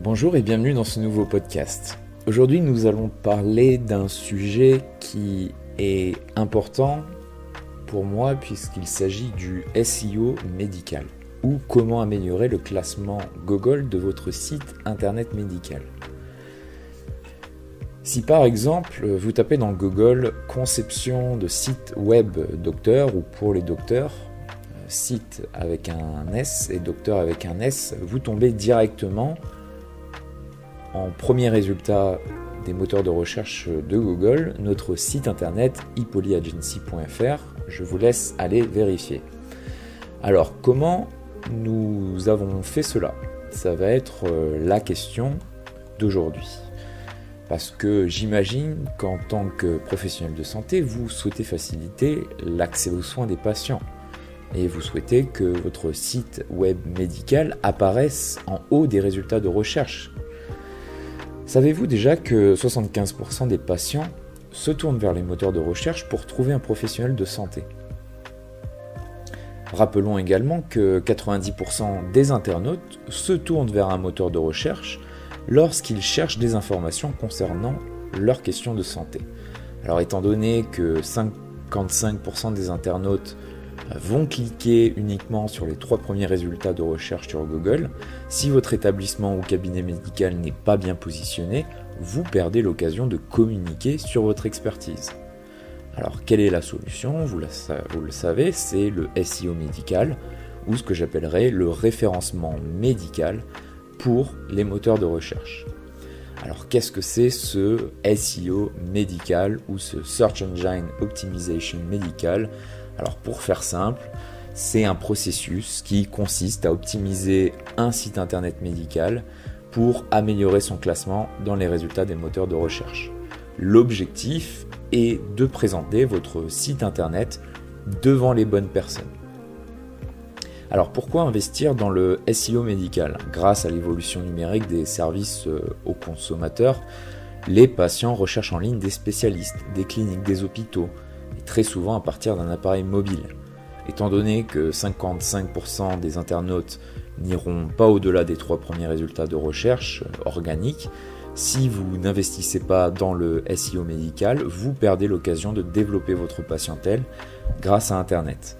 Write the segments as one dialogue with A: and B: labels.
A: Bonjour et bienvenue dans ce nouveau podcast. Aujourd'hui nous allons parler d'un sujet qui est important pour moi puisqu'il s'agit du SEO médical ou comment améliorer le classement Google de votre site internet médical. Si par exemple vous tapez dans Google conception de site web docteur ou pour les docteurs, site avec un S et docteur avec un S, vous tombez directement en premier résultat des moteurs de recherche de Google, notre site internet hippolyagency.fr. Je vous laisse aller vérifier. Alors, comment nous avons fait cela? Ça va être euh, la question d'aujourd'hui. Parce que j'imagine qu'en tant que professionnel de santé, vous souhaitez faciliter l'accès aux soins des patients. Et vous souhaitez que votre site web médical apparaisse en haut des résultats de recherche Savez-vous déjà que 75% des patients se tournent vers les moteurs de recherche pour trouver un professionnel de santé? Rappelons également que 90% des internautes se tournent vers un moteur de recherche lorsqu'ils cherchent des informations concernant leurs questions de santé. Alors étant donné que 55% des internautes vont cliquer uniquement sur les trois premiers résultats de recherche sur Google. Si votre établissement ou cabinet médical n'est pas bien positionné, vous perdez l'occasion de communiquer sur votre expertise. Alors quelle est la solution? Vous, le savez, c'est le SEO médical ou ce que j'appellerais le référencement médical pour les moteurs de recherche. Alors qu'est-ce que c'est ce SEO médical ou ce Search Engine Optimization médical? Alors pour faire simple, c'est un processus qui consiste à optimiser un site internet médical pour améliorer son classement dans les résultats des moteurs de recherche. L'objectif est de présenter votre site internet devant les bonnes personnes. Alors pourquoi investir dans le SEO médical? Grâce à l'évolution numérique des services euh, aux consommateurs, les patients recherchent en ligne des spécialistes, des cliniques, des hôpitaux, très souvent à partir d'un appareil mobile. Étant donné que 55% des internautes n'iront pas au-delà des trois premiers résultats de recherche euh, organiques, si vous n'investissez pas dans le SEO médical, vous perdez l'occasion de développer votre patientèle grâce à Internet.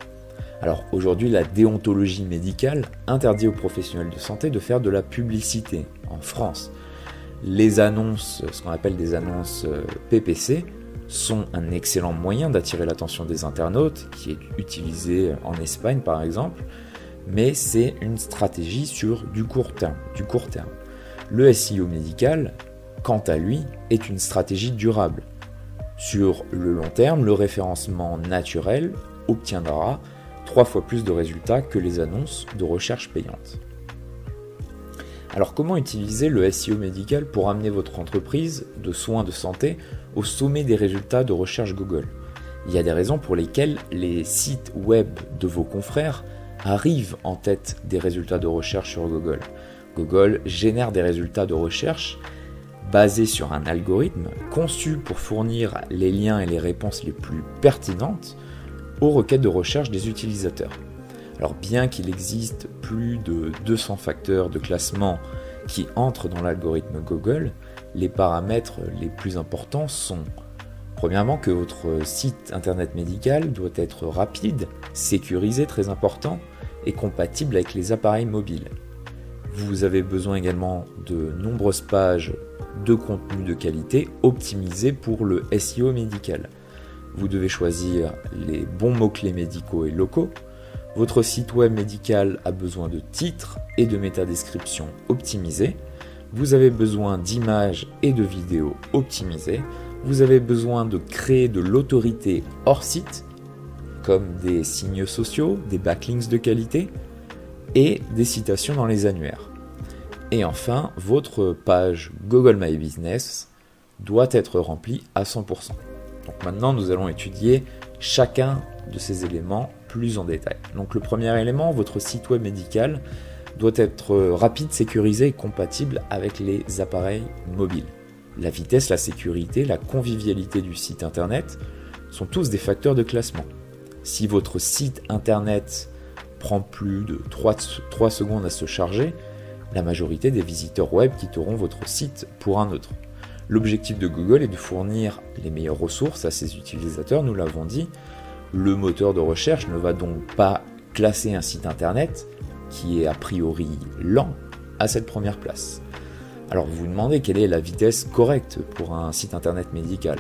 A: Alors aujourd'hui, la déontologie médicale interdit aux professionnels de santé de faire de la publicité en France. Les annonces, ce qu'on appelle des annonces euh, PPC, sont un excellent moyen d'attirer l'attention des internautes, qui est utilisé en Espagne par exemple, mais c'est une stratégie sur du court terme. Le SEO médical, quant à lui, est une stratégie durable. Sur le long terme, le référencement naturel obtiendra trois fois plus de résultats que les annonces de recherche payantes. Alors comment utiliser le SEO médical pour amener votre entreprise de soins de santé au sommet des résultats de recherche Google? Il y a des raisons pour lesquelles les sites web de vos confrères arrivent en tête des résultats de recherche sur Google. Google génère des résultats de recherche basés sur un algorithme conçu pour fournir les liens et les réponses les plus pertinentes aux requêtes de recherche des utilisateurs. Alors bien qu'il existe plus de 200 facteurs de classement qui entrent dans l'algorithme Google, les paramètres les plus importants sont Premièrement, que votre site internet médical doit être rapide, sécurisé, très important, et compatible avec les appareils mobiles. Vous avez besoin également de nombreuses pages de contenu de qualité optimisées pour le SEO médical. Vous devez choisir les bons mots-clés médicaux et locaux, votre site web médical a besoin de titres et de métadescriptions optimisées. Vous avez besoin d'images et de vidéos optimisées. Vous avez besoin de créer de l'autorité hors site, comme des signes sociaux, des backlinks de qualité et des citations dans les annuaires. Et enfin, votre page Google My Business doit être remplie à 100%. Donc maintenant, nous allons étudier chacun de ces éléments plus en détail. Donc le premier élément, votre site web médical doit être rapide, sécurisé et compatible avec les appareils mobiles. La vitesse, la sécurité, la convivialité du site internet sont tous des facteurs de classement. Si votre site internet prend plus de 3, 3 secondes à se charger, la majorité des visiteurs web quitteront votre site pour un autre. L'objectif de Google est de fournir les meilleures ressources à ses utilisateurs, nous l'avons dit. Le moteur de recherche ne va donc pas classer un site internet qui est a priori lent à cette première place. Alors vous vous demandez quelle est la vitesse correcte pour un site internet médical.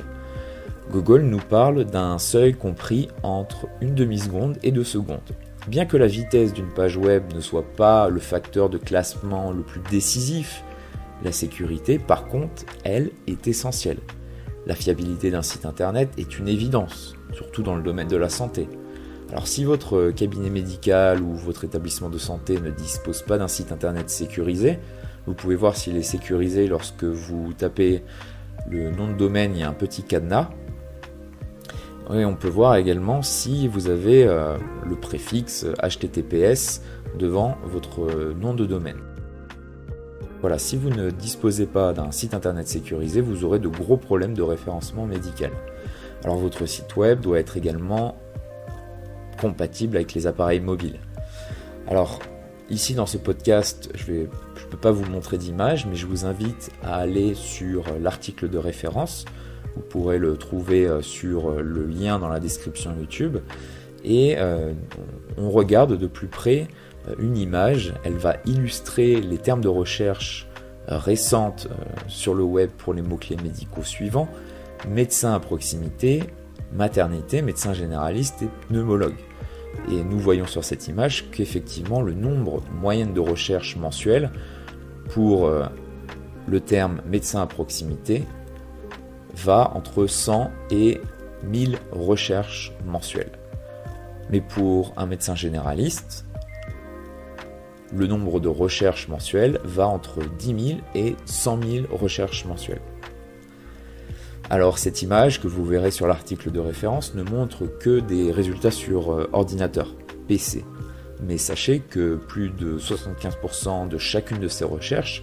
A: Google nous parle d'un seuil compris entre une demi-seconde et deux secondes. Bien que la vitesse d'une page web ne soit pas le facteur de classement le plus décisif, la sécurité, par contre, elle, est essentielle. La fiabilité d'un site internet est une évidence, surtout dans le domaine de la santé. Alors si votre cabinet médical ou votre établissement de santé ne dispose pas d'un site internet sécurisé, vous pouvez voir s'il est sécurisé lorsque vous tapez le nom de domaine, il y a un petit cadenas. Et on peut voir également si vous avez euh, le préfixe HTTPS devant votre nom de domaine. Voilà, si vous ne disposez pas d'un site internet sécurisé, vous aurez de gros problèmes de référencement médical. Alors votre site web doit être également compatible avec les appareils mobiles. Alors ici dans ce podcast, je ne peux pas vous montrer d'image, mais je vous invite à aller sur l'article de référence. Vous pourrez le trouver euh, sur le lien dans la description YouTube. Et euh, on regarde de plus près euh, une image. Elle va illustrer les termes de recherche récentes sur le web pour les mots-clés médicaux suivants médecin à proximité, maternité, médecin généraliste et pneumologue. Et nous voyons sur cette image qu'effectivement le nombre moyen de recherche mensuelle pour euh, le terme médecin à proximité va entre 100 et 1000 recherches mensuelles. Mais pour un médecin généraliste, le nombre de recherches mensuelles va entre 10 000 et 100 000 recherches mensuelles. Alors cette image que vous verrez sur l'article de référence ne montre que des résultats sur euh, ordinateur, PC. Mais sachez que plus de 75% de chacune de ces recherches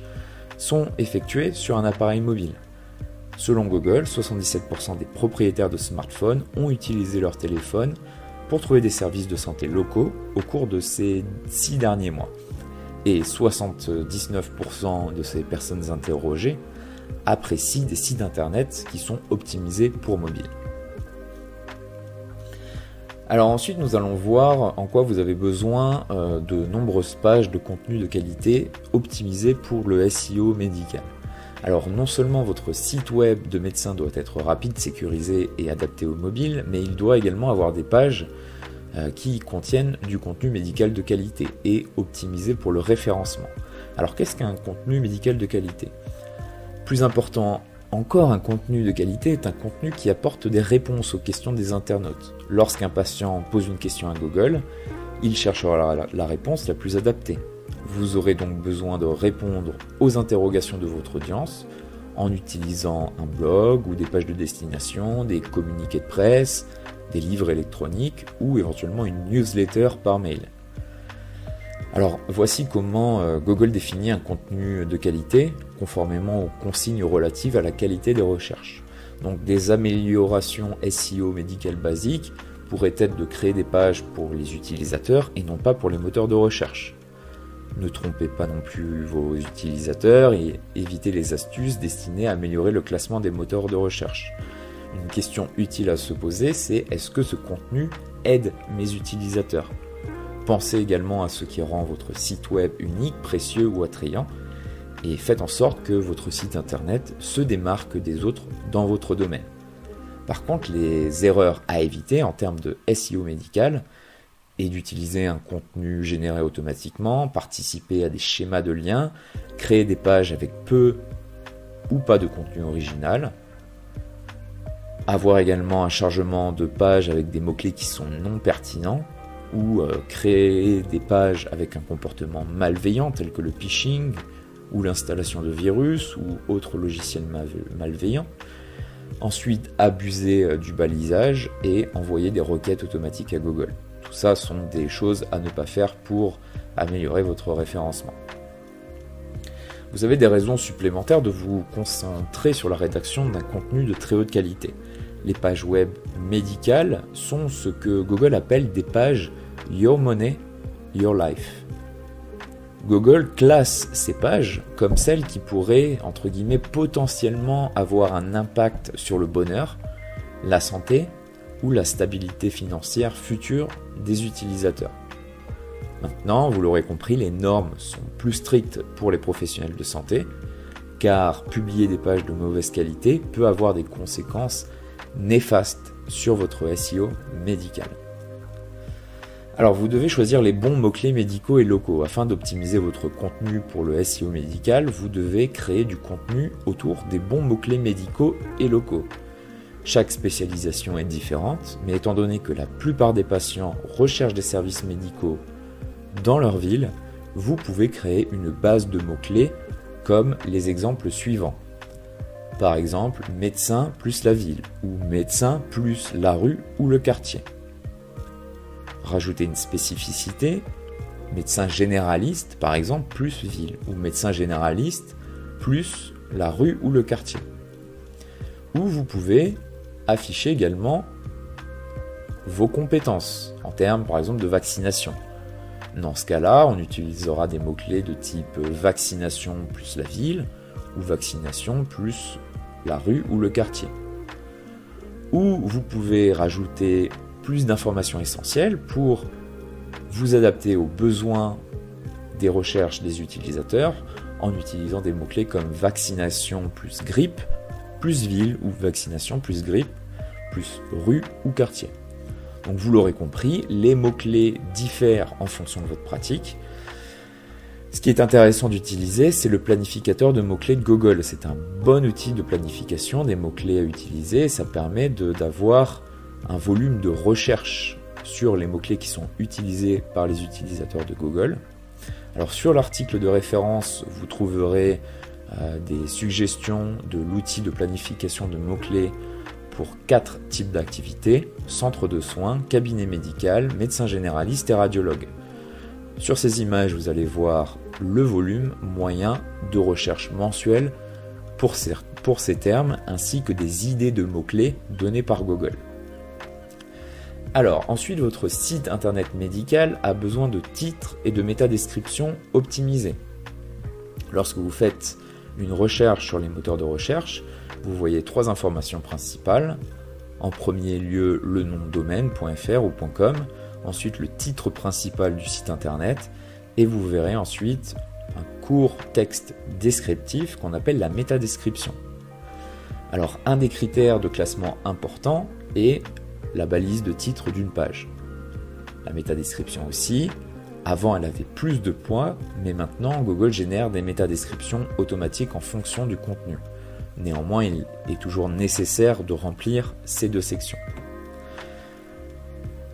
A: sont effectuées sur un appareil mobile. Selon Google, 77% des propriétaires de smartphones ont utilisé leur téléphone pour trouver des services de santé locaux au cours de ces 6 derniers mois. Et 79% de ces personnes interrogées apprécient des sites internet qui sont optimisés pour mobile. Alors ensuite, nous allons voir en quoi vous avez besoin euh, de nombreuses pages de contenu de qualité optimisées pour le SEO médical. Alors non seulement votre site web de médecin doit être rapide, sécurisé et adapté au mobile, mais il doit également avoir des pages qui contiennent du contenu médical de qualité et optimisé pour le référencement. Alors qu'est-ce qu'un contenu médical de qualité? Plus important encore, un contenu de qualité est un contenu qui apporte des réponses aux questions des internautes. Lorsqu'un patient pose une question à Google, il cherchera la, réponse la plus adaptée. Vous aurez donc besoin de répondre aux interrogations de votre audience en utilisant un blog ou des pages de destination, des communiqués de presse, des livres électroniques ou éventuellement une newsletter par mail. Alors voici comment euh, Google définit un contenu de qualité conformément aux consignes relatives à la qualité des recherches. Donc des améliorations SEO médicales basiques pourraient être de créer des pages pour les utilisateurs et non pas pour les moteurs de recherche. Ne trompez pas non plus vos utilisateurs et évitez les astuces destinées à améliorer le classement des moteurs de recherche. Une question utile à se poser, c'est est-ce que ce contenu aide mes utilisateurs? Pensez également à ce qui rend votre site web unique, précieux ou attrayant et faites en sorte que votre site internet se démarque des autres dans votre domaine. Par contre, les erreurs à éviter en termes de SEO médical est d'utiliser un contenu généré automatiquement, participer à des schémas de liens, créer des pages avec peu ou pas de contenu original, avoir également un chargement de pages avec des mots-clés qui sont non pertinents, ou euh, créer des pages avec un comportement malveillant tel que le phishing ou l'installation de virus ou autres logiciels malveillants. Ensuite, abuser euh, du balisage et envoyer des requêtes automatiques à Google. Tout ça sont des choses à ne pas faire pour améliorer votre référencement. Vous avez des raisons supplémentaires de vous concentrer sur la rédaction d'un contenu de très haute qualité. Les pages web médicales sont ce que Google appelle des pages Your Money, Your Life. Google classe ces pages comme celles qui pourraient, entre guillemets, potentiellement avoir un impact sur le bonheur, la santé ou la stabilité financière future des utilisateurs. Maintenant, vous l'aurez compris, les normes sont plus strictes pour les professionnels de santé, car publier des pages de mauvaise qualité peut avoir des conséquences néfastes sur votre SEO médical. Alors vous devez choisir les bons mots-clés médicaux et locaux. Afin d'optimiser votre contenu pour le SEO médical, vous devez créer du contenu autour des bons mots-clés médicaux et locaux. Chaque spécialisation est différente, mais étant donné que la plupart des patients recherchent des services médicaux dans leur ville, vous pouvez créer une base de mots-clés comme les exemples suivants. Par exemple, médecin plus la ville ou médecin plus la rue ou le quartier rajouter une spécificité, médecin généraliste par exemple plus ville, ou médecin généraliste plus la rue ou le quartier. Ou vous pouvez afficher également vos compétences en termes par exemple de vaccination. Dans ce cas-là, on utilisera des mots-clés de type vaccination plus la ville ou vaccination plus la rue ou le quartier. Ou vous pouvez rajouter plus d'informations essentielles pour vous adapter aux besoins des recherches des utilisateurs en utilisant des mots-clés comme vaccination plus grippe, plus ville ou vaccination plus grippe, plus rue ou quartier. Donc vous l'aurez compris, les mots-clés diffèrent en fonction de votre pratique. Ce qui est intéressant d'utiliser, c'est le planificateur de mots-clés de Google. C'est un bon outil de planification des mots-clés à utiliser. Ça permet d'avoir un volume de recherche sur les mots-clés qui sont utilisés par les utilisateurs de Google. Alors sur l'article de référence, vous trouverez euh, des suggestions de l'outil de planification de mots-clés pour quatre types d'activités, centre de soins, cabinet médical, médecin généraliste et radiologue. Sur ces images, vous allez voir le volume moyen de recherche mensuel pour ces, termes ainsi que des idées de mots-clés données par Google. Alors, ensuite, votre site internet médical a besoin de titres et de métadescriptions optimisés. Lorsque vous faites une recherche sur les moteurs de recherche, vous voyez trois informations principales. En premier lieu, le nom domaine.fr ou .com, ensuite le titre principal du site internet, et vous verrez ensuite un court texte descriptif qu'on appelle la métadescription. Alors, un des critères de classement important est la balise de titre d'une page. La métadescription aussi. Avant, elle avait plus de poids, mais maintenant, Google génère des métadescriptions automatiques en fonction du contenu. Néanmoins, il est toujours nécessaire de remplir ces deux sections.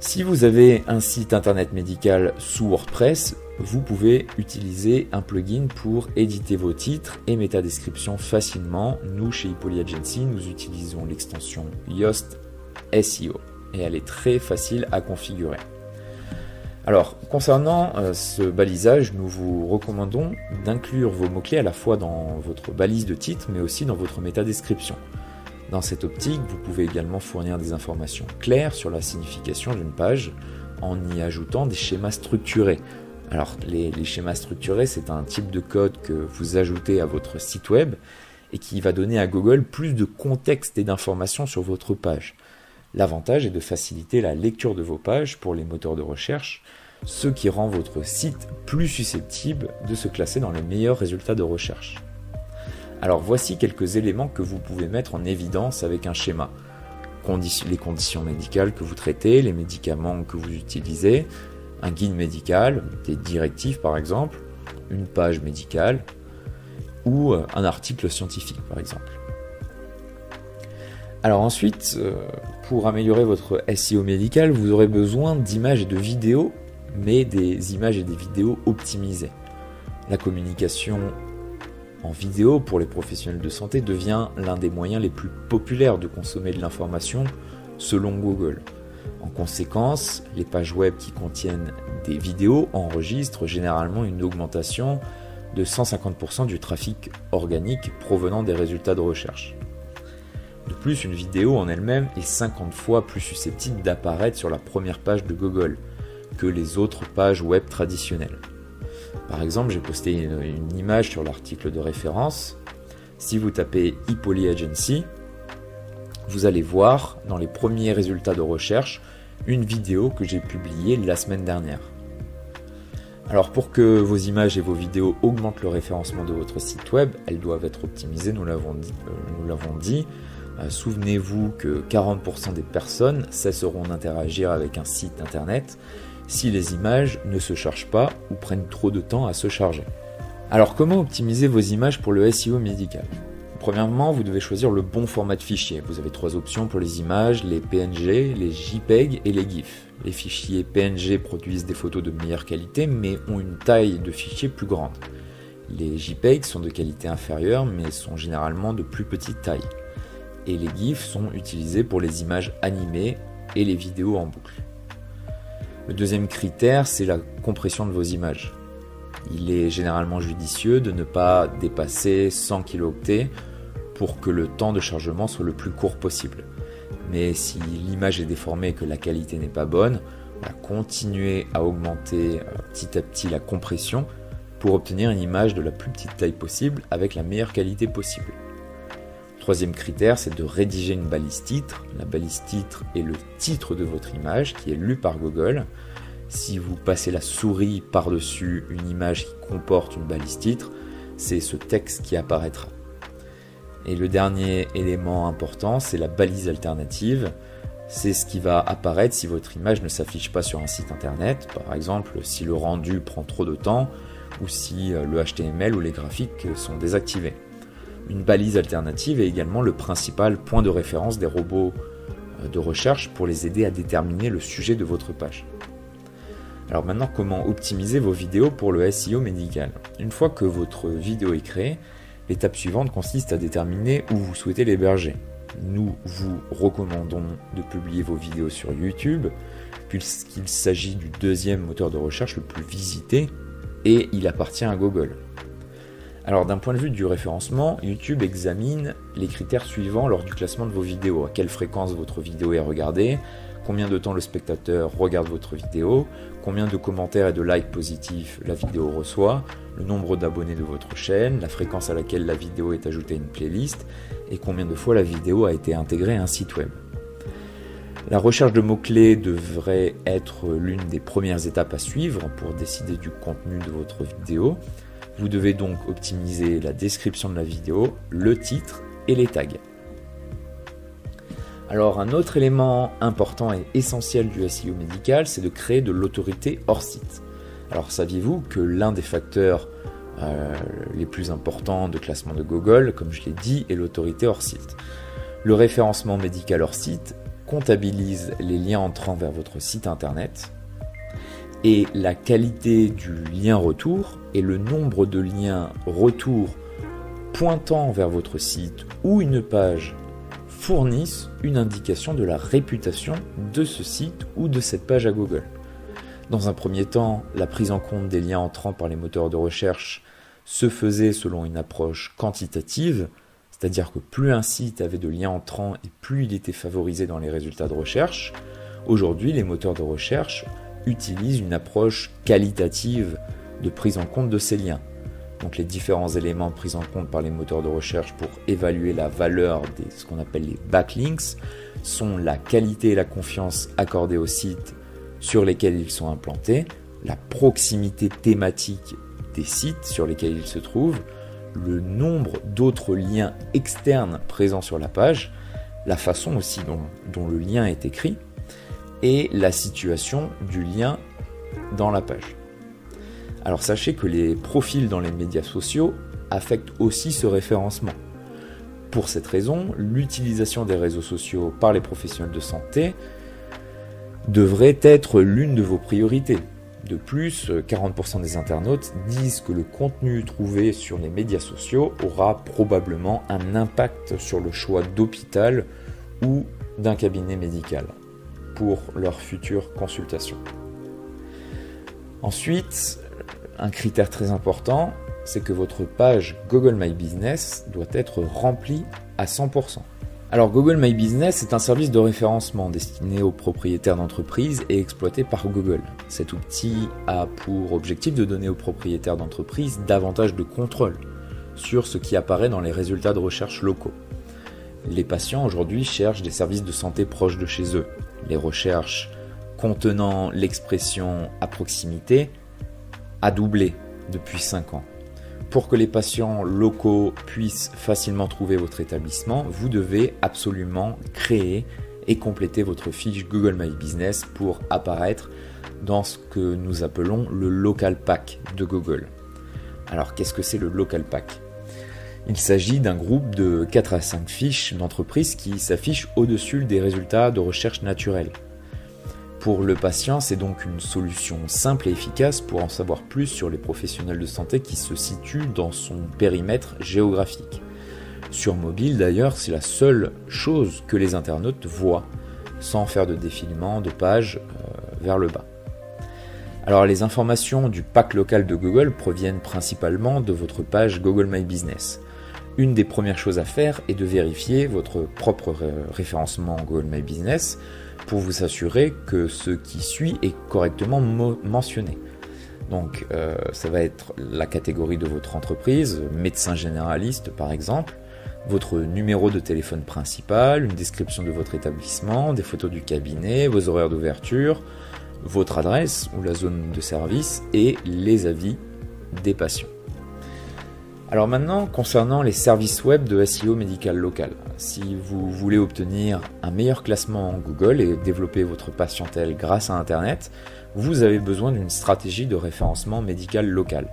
A: Si vous avez un site internet médical sous WordPress, vous pouvez utiliser un plugin pour éditer vos titres et métadescriptions facilement. Nous, chez Hippoly Agency, nous utilisons l'extension Yoast SEO et elle est très facile à configurer. Alors, concernant euh, ce balisage, nous vous recommandons d'inclure vos mots-clés à la fois dans votre balise de titre, mais aussi dans votre métadescription. Dans cette optique, vous pouvez également fournir des informations claires sur la signification d'une page en y ajoutant des schémas structurés. Alors, les, schémas structurés, c'est un type de code que vous ajoutez à votre site web et qui va donner à Google plus de contexte et d'informations sur votre page. L'avantage est de faciliter la lecture de vos pages pour les moteurs de recherche, ce qui rend votre site plus susceptible de se classer dans les meilleurs résultats de recherche. Alors voici quelques éléments que vous pouvez mettre en évidence avec un schéma. les conditions médicales que vous traitez, les médicaments que vous utilisez, un guide médical, des directives par exemple, une page médicale ou euh, un article scientifique par exemple. Alors ensuite, euh, pour améliorer votre SEO médical, vous aurez besoin d'images et de vidéos, mais des images et des vidéos optimisées. La communication en vidéo pour les professionnels de santé devient l'un des moyens les plus populaires de consommer de l'information selon Google. En conséquence, les pages web qui contiennent des vidéos enregistrent généralement une augmentation de 150% du trafic organique provenant des résultats de recherche. De plus, une vidéo en elle-même est 50 fois plus susceptible d'apparaître sur la première page de Google que les autres pages web traditionnelles. Par exemple, j'ai posté une, image sur l'article de référence. Si vous tapez ePoly Agency, vous allez voir dans les premiers résultats de recherche une vidéo que j'ai publiée la semaine dernière. Alors pour que vos images et vos vidéos augmentent le référencement de votre site web, elles doivent être optimisées, nous l'avons dit. Euh, dit. Euh, souvenez-vous que 40% des personnes cesseront d'interagir avec un site internet si les images ne se chargent pas ou prennent trop de temps à se charger. Alors comment optimiser vos images pour le SEO médical? Premièrement, vous devez choisir le bon format de fichier. Vous avez trois options pour les images, les PNG, les JPEG et les GIF. Les fichiers PNG produisent des photos de meilleure qualité mais ont une taille de fichier plus grande. Les JPEG sont de qualité inférieure mais sont généralement de plus petite taille. Et les GIFs sont utilisés pour les images animées et les vidéos en boucle. Le deuxième critère, c'est la compression de vos images. Il est généralement judicieux de ne pas dépasser 100 kilo-octets pour que le temps de chargement soit le plus court possible. Mais si l'image est déformée et que la qualité n'est pas bonne, on va continuer à augmenter euh, petit à petit la compression pour obtenir une image de la plus petite taille possible avec la meilleure qualité possible. Troisième critère, c'est de rédiger une balise titre. La balise titre est le titre de votre image qui est lu par Google. Si vous passez la souris par-dessus une image qui comporte une balise titre, c'est ce texte qui apparaîtra. Et le dernier élément important, c'est la balise alternative. C'est ce qui va apparaître si votre image ne s'affiche pas sur un site internet, par exemple si le rendu prend trop de temps ou si euh, le HTML ou les graphiques sont désactivés. Une balise alternative est également le principal point de référence des robots euh, de recherche pour les aider à déterminer le sujet de votre page. Alors maintenant, comment optimiser vos vidéos pour le SEO médical? Une fois que votre vidéo est créée, L'étape suivante consiste à déterminer où vous souhaitez l'héberger. Nous vous recommandons de publier vos vidéos sur YouTube, puisqu'il s'agit du deuxième moteur de recherche le plus visité et il appartient à Google. Alors d'un point de vue du référencement, YouTube examine les critères suivants lors du classement de vos vidéos. À quelle fréquence votre vidéo est regardée, combien de temps le spectateur regarde votre vidéo, combien de commentaires et de likes positifs la vidéo reçoit, le nombre d'abonnés de votre chaîne, la fréquence à laquelle la vidéo est ajoutée à une playlist et combien de fois la vidéo a été intégrée à un site web. La recherche de mots-clés devrait être l'une des premières étapes à suivre pour décider du contenu de votre vidéo. Vous devez donc optimiser la description de la vidéo, le titre et les tags. Alors un autre élément important et essentiel du SEO médical, c'est de créer de l'autorité hors site. Alors saviez-vous que l'un des facteurs euh, les plus importants de classement de Google, comme je l'ai dit, est l'autorité hors site? Le référencement médical hors site comptabilise les liens entrant vers votre site internet et la qualité du lien retour et le nombre de liens retour pointant vers votre site ou une page fournissent une indication de la réputation de ce site ou de cette page à Google. Dans un premier temps, la prise en compte des liens entrants par les moteurs de recherche se faisait selon une approche quantitative, c'est-à-dire que plus un site avait de liens entrants et plus il était favorisé dans les résultats de recherche. Aujourd'hui, les moteurs de recherche utilisent une approche qualitative de prise en compte de ces liens. Donc les différents éléments pris en compte par les moteurs de recherche pour évaluer la valeur de ce qu'on appelle les backlinks sont la qualité et la confiance accordée aux sites sur lesquels ils sont implantés, la proximité thématique des sites sur lesquels ils se trouvent, le nombre d'autres liens externes présents sur la page, la façon aussi dont le lien est écrit, et la situation du lien dans la page. Alors sachez que les profils dans les médias sociaux affectent aussi ce référencement. Pour cette raison, l'utilisation des réseaux sociaux par les professionnels de santé devrait être l'une de vos priorités. De plus, 40% des internautes disent que le contenu trouvé sur les médias sociaux aura probablement un impact sur le choix d'hôpital ou d'un cabinet médical pour leur future consultation. Ensuite, un critère très important, c'est que votre page Google My Business doit être remplie à 100%. Alors Google My Business est un service de référencement destiné aux propriétaires d'entreprises et exploité par Google. Cet outil a pour objectif de donner aux propriétaires d'entreprises davantage de contrôle sur ce qui apparaît dans les résultats de recherche locaux. Les patients aujourd'hui cherchent des services de santé proches de chez eux. Les recherches contenant l'expression à proximité a doublé depuis 5 ans. Pour que les patients locaux puissent facilement trouver votre établissement, vous devez absolument créer et compléter votre fiche Google My Business pour apparaître dans ce que nous appelons le local pack de Google. Alors qu'est-ce que c'est le local pack? Il s'agit d'un groupe de 4 à 5 fiches d'entreprise qui s'affichent au-dessus des résultats de recherche naturelle. Pour le patient, c'est donc une solution simple et efficace pour en savoir plus sur les professionnels de santé qui se situent dans son périmètre géographique. Sur mobile d'ailleurs, c'est la seule chose que les internautes voient sans faire de défilement de page euh, vers le bas. Alors les informations du pack local de Google proviennent principalement de votre page Google My Business. Une des premières choses à faire est de vérifier votre propre référencement Google My Business pour vous assurer que ce qui suit est correctement mentionné. Donc euh, ça va être la catégorie de votre entreprise, médecin généraliste par exemple, votre numéro de téléphone principal, une description de votre établissement, des photos du cabinet, vos horaires d'ouverture, votre adresse ou la zone de service et les avis des patients. Alors maintenant, concernant les services web de SEO médical local, si vous voulez obtenir un meilleur classement en Google et développer votre patientèle grâce à Internet, vous avez besoin d'une stratégie de référencement médical local.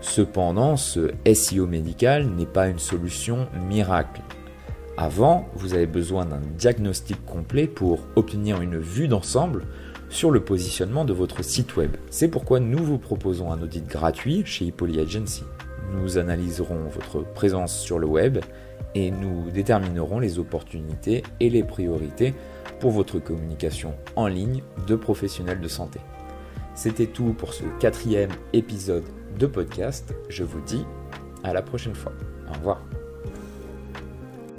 A: Cependant, ce SEO médical n'est pas une solution miracle. Avant, vous avez besoin d'un diagnostic complet pour obtenir une vue d'ensemble sur le positionnement de votre site web. C'est pourquoi nous vous proposons un audit gratuit chez Hippoly Agency. Nous analyserons votre présence sur le web et nous déterminerons les opportunités et les priorités pour votre communication en ligne de professionnels de santé. C'était tout pour ce quatrième épisode de podcast. Je vous dis à la prochaine fois. Au revoir.